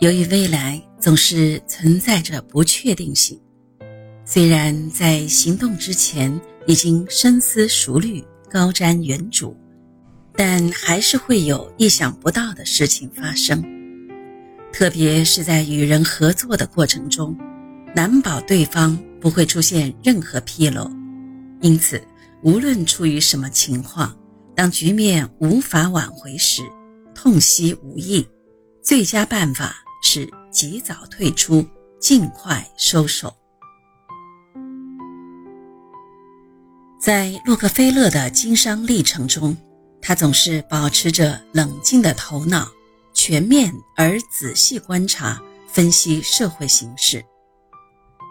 由于未来总是存在着不确定性，虽然在行动之前已经深思熟虑、高瞻远瞩，但还是会有意想不到的事情发生。特别是在与人合作的过程中，难保对方不会出现任何纰漏。因此，无论出于什么情况，当局面无法挽回时，痛惜无益，最佳办法是及早退出，尽快收手。在洛克菲勒的经商历程中，他总是保持着冷静的头脑，全面而仔细观察、分析社会形势。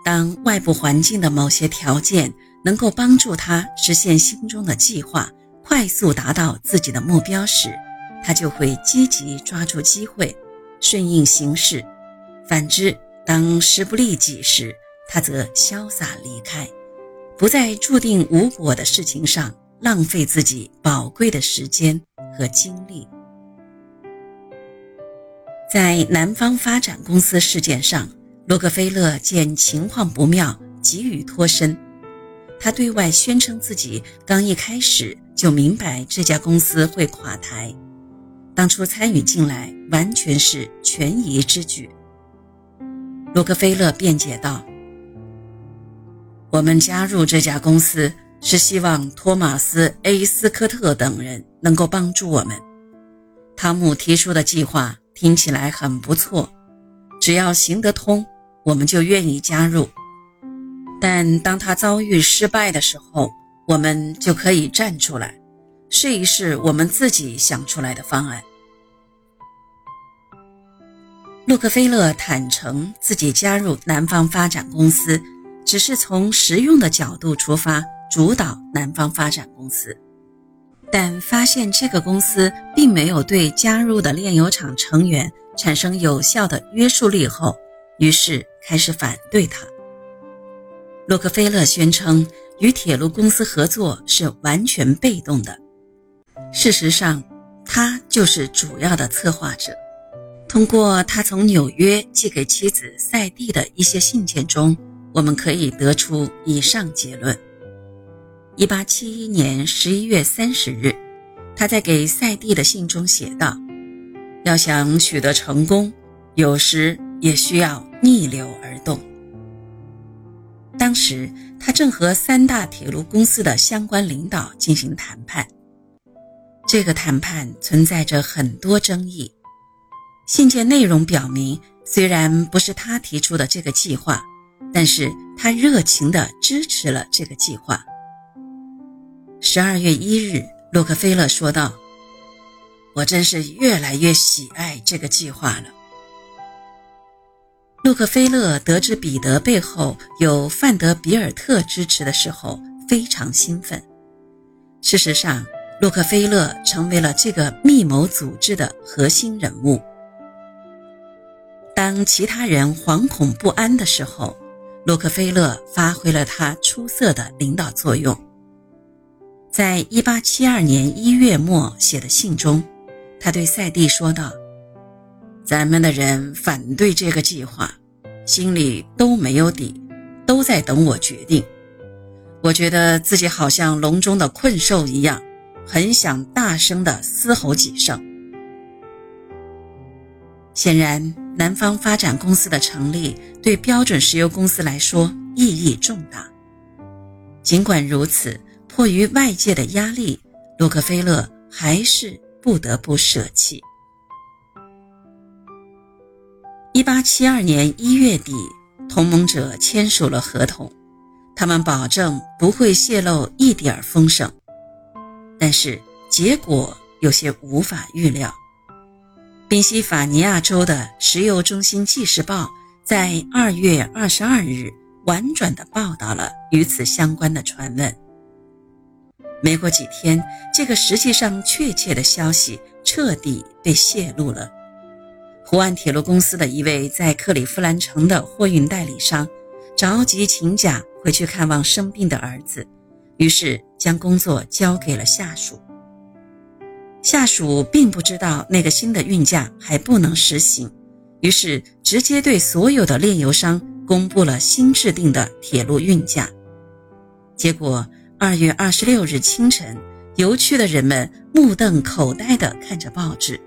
当外部环境的某些条件能够帮助他实现心中的计划，快速达到自己的目标时，他就会积极抓住机会，顺应形势；反之，当时不利己时，他则潇洒离开，不在注定无果的事情上浪费自己宝贵的时间和精力。在南方发展公司事件上，洛克菲勒见情况不妙，急于脱身。他对外宣称自己刚一开始就明白这家公司会垮台，当初参与进来完全是权宜之举。洛克菲勒辩解道：“我们加入这家公司是希望托马斯· ·A· 斯科特等人能够帮助我们。汤姆提出的计划听起来很不错，只要行得通，我们就愿意加入。”但当他遭遇失败的时候，我们就可以站出来，试一试我们自己想出来的方案。洛克菲勒坦诚自己加入南方发展公司，只是从实用的角度出发，主导南方发展公司。但发现这个公司并没有对加入的炼油厂成员产生有效的约束力后，于是开始反对他。洛克菲勒宣称与铁路公司合作是完全被动的。事实上，他就是主要的策划者。通过他从纽约寄给妻子赛蒂的一些信件中，我们可以得出以上结论。1871年11月30日，他在给赛蒂的信中写道：“要想取得成功，有时也需要逆流而动。”当时，他正和三大铁路公司的相关领导进行谈判。这个谈判存在着很多争议。信件内容表明，虽然不是他提出的这个计划，但是他热情地支持了这个计划。十二月一日，洛克菲勒说道：“我真是越来越喜爱这个计划了。”洛克菲勒得知彼得背后有范德比尔特支持的时候，非常兴奋。事实上，洛克菲勒成为了这个密谋组织的核心人物。当其他人惶恐不安的时候，洛克菲勒发挥了他出色的领导作用。在1872年1月末写的信中，他对赛蒂说道。咱们的人反对这个计划，心里都没有底，都在等我决定。我觉得自己好像笼中的困兽一样，很想大声地嘶吼几声。显然，南方发展公司的成立对标准石油公司来说意义重大。尽管如此，迫于外界的压力，洛克菲勒还是不得不舍弃。一八七二年一月底，同盟者签署了合同，他们保证不会泄露一点风声。但是结果有些无法预料。宾夕法尼亚州的石油中心纪事报在二月二十二日婉转地报道了与此相关的传闻。没过几天，这个实际上确切的消息彻底被泄露了。湖岸铁路公司的一位在克利夫兰城的货运代理商，着急请假回去看望生病的儿子，于是将工作交给了下属。下属并不知道那个新的运价还不能实行，于是直接对所有的炼油商公布了新制定的铁路运价。结果，二月二十六日清晨，油区的人们目瞪口呆地看着报纸。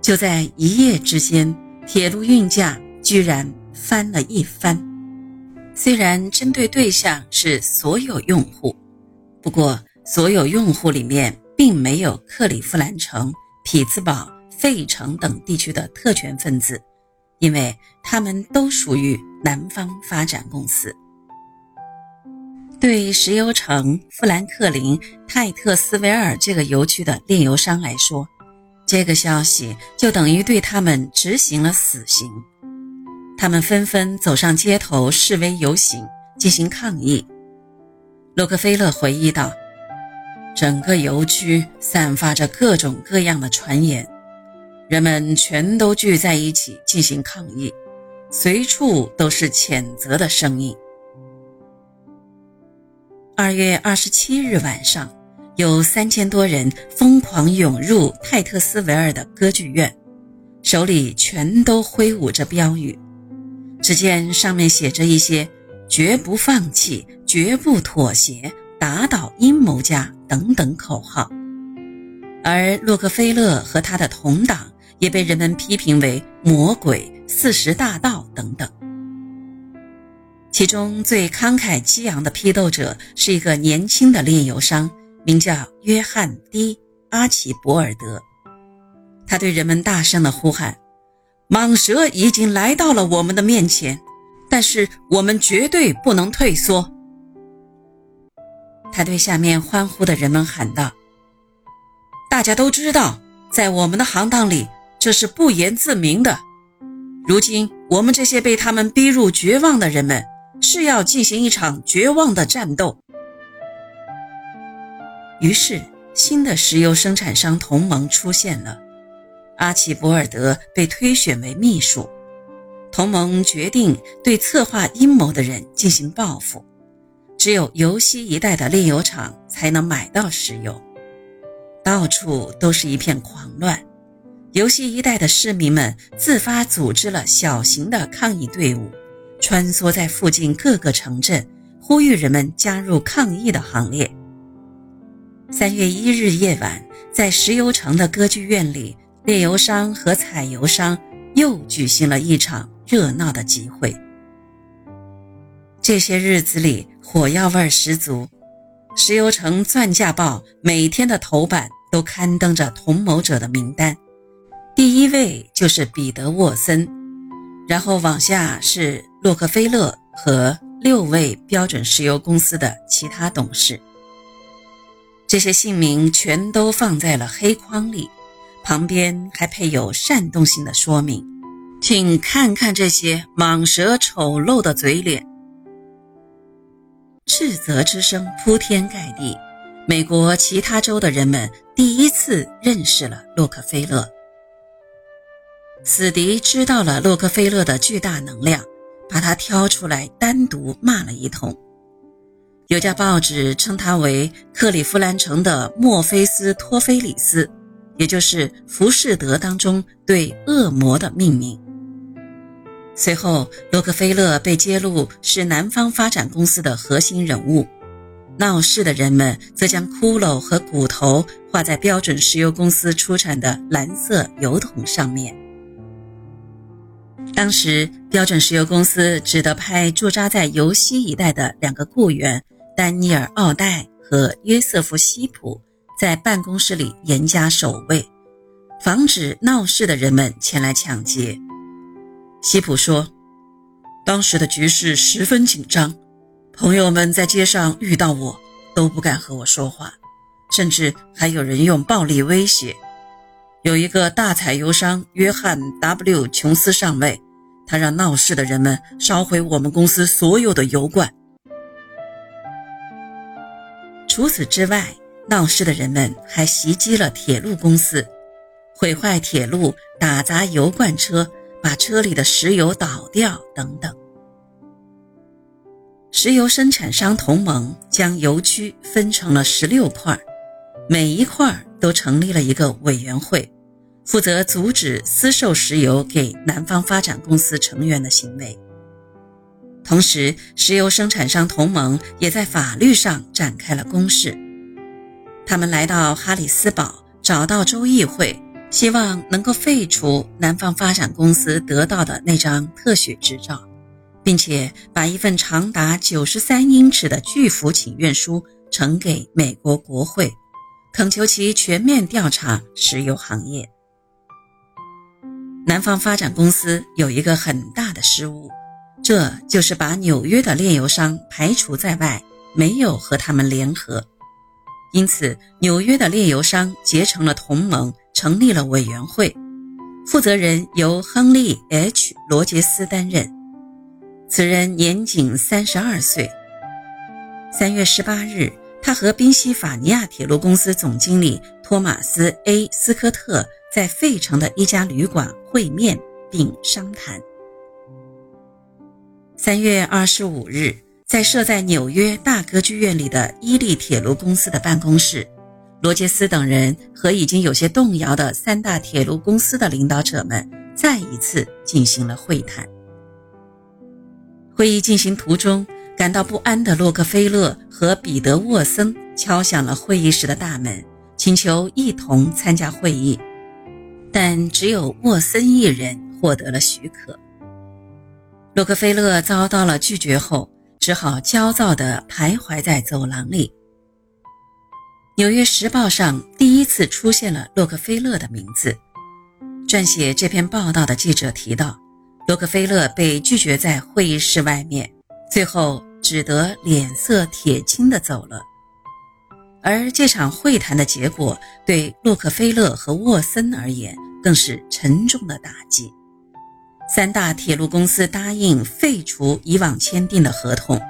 就在一夜之间，铁路运价居然翻了一番。虽然针对对象是所有用户，不过所有用户里面并没有克利夫兰城、匹兹堡、费城等地区的特权分子，因为他们都属于南方发展公司。对石油城富兰克林·泰特斯维尔这个油区的炼油商来说，这个消息就等于对他们执行了死刑，他们纷纷走上街头示威游行，进行抗议。洛克菲勒回忆道：“整个油区散发着各种各样的传言，人们全都聚在一起进行抗议，随处都是谴责的声音。”二月二十七日晚上。有三千多人疯狂涌入泰特斯维尔的歌剧院，手里全都挥舞着标语。只见上面写着一些“绝不放弃”“绝不妥协”“打倒阴谋家”等等口号。而洛克菲勒和他的同党也被人们批评为“魔鬼”“四十大盗”等等。其中最慷慨激昂的批斗者是一个年轻的炼油商。名叫约翰 ·D· 阿奇博尔德，他对人们大声地呼喊：“蟒蛇已经来到了我们的面前，但是我们绝对不能退缩。”他对下面欢呼的人们喊道：“大家都知道，在我们的行当里，这是不言自明的。如今，我们这些被他们逼入绝望的人们，是要进行一场绝望的战斗。”于是，新的石油生产商同盟出现了。阿奇博尔德被推选为秘书。同盟决定对策划阴谋的人进行报复。只有尤西一带的炼油厂才能买到石油。到处都是一片狂乱。尤西一带的市民们自发组织了小型的抗议队伍，穿梭在附近各个城镇，呼吁人们加入抗议的行列。三月一日夜晚，在石油城的歌剧院里，炼油商和采油商又举行了一场热闹的集会。这些日子里，火药味十足。石油城钻价报每天的头版都刊登着同谋者的名单，第一位就是彼得沃森，然后往下是洛克菲勒和六位标准石油公司的其他董事。这些姓名全都放在了黑框里，旁边还配有煽动性的说明，请看看这些蟒蛇丑陋的嘴脸。斥责之声铺天盖地，美国其他州的人们第一次认识了洛克菲勒。死敌知道了洛克菲勒的巨大能量，把他挑出来单独骂了一通。有家报纸称他为克利夫兰城的墨菲斯托菲里斯，也就是浮士德当中对恶魔的命名。随后，洛克菲勒被揭露是南方发展公司的核心人物，闹事的人们则将骷髅和骨头画在标准石油公司出产的蓝色油桶上面。当时，标准石油公司只得派驻扎在尤西一带的两个雇员。丹尼尔·奥黛和约瑟夫·西普在办公室里严加守卫，防止闹事的人们前来抢劫。西普说：“当时的局势十分紧张，朋友们在街上遇到我都不敢和我说话，甚至还有人用暴力威胁。有一个大采油商约翰 ·W· 琼斯上尉，他让闹事的人们烧毁我们公司所有的油罐。”除此之外，闹事的人们还袭击了铁路公司，毁坏铁路、打砸油罐车、把车里的石油倒掉等等。石油生产商同盟将油区分成了十六块，每一块都成立了一个委员会，负责阻止私售石油给南方发展公司成员的行为。同时，石油生产商同盟也在法律上展开了攻势。他们来到哈里斯堡，找到州议会，希望能够废除南方发展公司得到的那张特许执照，并且把一份长达九十三英尺的巨幅请愿书呈给美国国会，恳求其全面调查石油行业。南方发展公司有一个很大的失误，这就是把纽约的炼油商排除在外，没有和他们联合。因此，纽约的炼油商结成了同盟，成立了委员会，负责人由亨利 ·H· 罗杰斯担任。此人年仅三十二岁。三月十八日，他和宾夕法尼亚铁路公司总经理托马斯 ·A· 斯科特。在费城的一家旅馆会面并商谈。三月二十五日，在设在纽约大歌剧院里的伊利铁路公司的办公室，罗杰斯等人和已经有些动摇的三大铁路公司的领导者们再一次进行了会谈。会议进行途中，感到不安的洛克菲勒和彼得沃森敲响了会议室的大门，请求一同参加会议。但只有沃森一人获得了许可。洛克菲勒遭到了拒绝后，只好焦躁地徘徊在走廊里。《纽约时报》上第一次出现了洛克菲勒的名字。撰写这篇报道的记者提到，洛克菲勒被拒绝在会议室外面，最后只得脸色铁青地走了。而这场会谈的结果，对洛克菲勒和沃森而言更是沉重的打击。三大铁路公司答应废除以往签订的合同，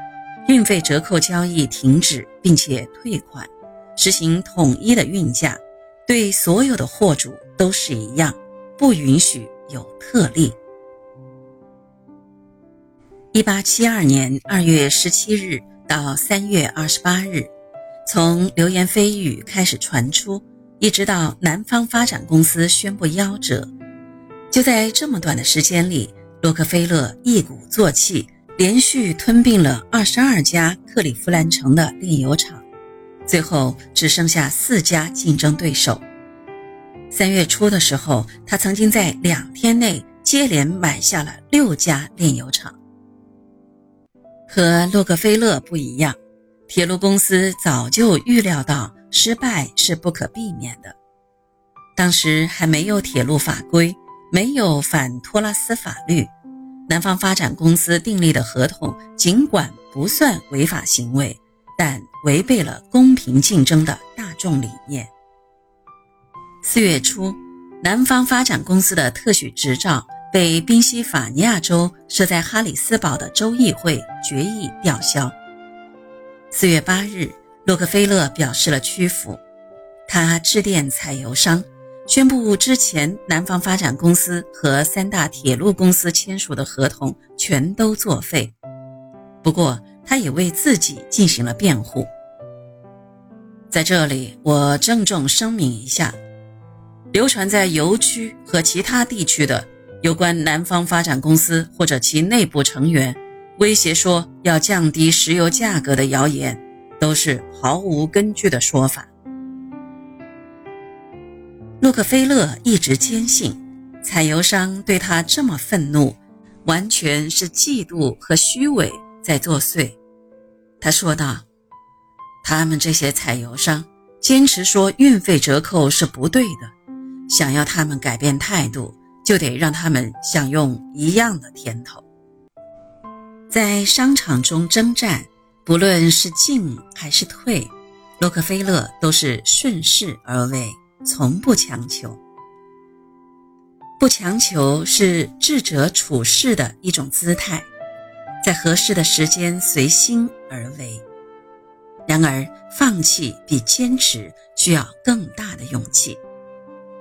运费折扣交易停止，并且退款，实行统一的运价，对所有的货主都是一样，不允许有特例。一八七二年二月十七日到三月二十八日。从流言蜚语开始传出，一直到南方发展公司宣布夭折，就在这么短的时间里，洛克菲勒一鼓作气，连续吞并了二十二家克利夫兰城的炼油厂，最后只剩下四家竞争对手。三月初的时候，他曾经在两天内接连买下了六家炼油厂。和洛克菲勒不一样。铁路公司早就预料到失败是不可避免的。当时还没有铁路法规，没有反托拉斯法律，南方发展公司订立的合同尽管不算违法行为，但违背了公平竞争的大众理念。四月初，南方发展公司的特许执照被宾夕法尼亚州设在哈里斯堡的州议会决议吊销。四月八日，洛克菲勒表示了屈服。他致电采油商，宣布之前南方发展公司和三大铁路公司签署的合同全都作废。不过，他也为自己进行了辩护。在这里，我郑重声明一下：流传在油区和其他地区的有关南方发展公司或者其内部成员。威胁说要降低石油价格的谣言，都是毫无根据的说法。洛克菲勒一直坚信，采油商对他这么愤怒，完全是嫉妒和虚伪在作祟。他说道：“他们这些采油商坚持说运费折扣是不对的，想要他们改变态度，就得让他们享用一样的甜头。”在商场中征战，不论是进还是退，洛克菲勒都是顺势而为，从不强求。不强求是智者处事的一种姿态，在合适的时间随心而为。然而，放弃比坚持需要更大的勇气，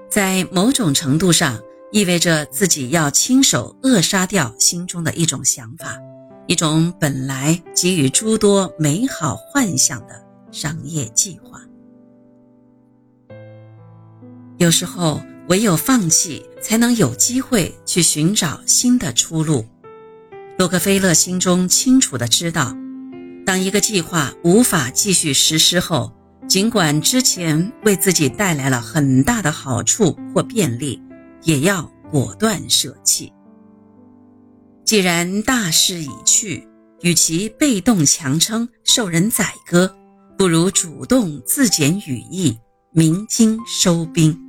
在某种程度上意味着自己要亲手扼杀掉心中的一种想法。一种本来给予诸多美好幻想的商业计划。有时候，唯有放弃，才能有机会去寻找新的出路。洛克菲勒心中清楚地知道，当一个计划无法继续实施后，尽管之前为自己带来了很大的好处或便利，也要果断舍弃。既然大势已去，与其被动强撑、受人宰割，不如主动自检羽翼，鸣金收兵。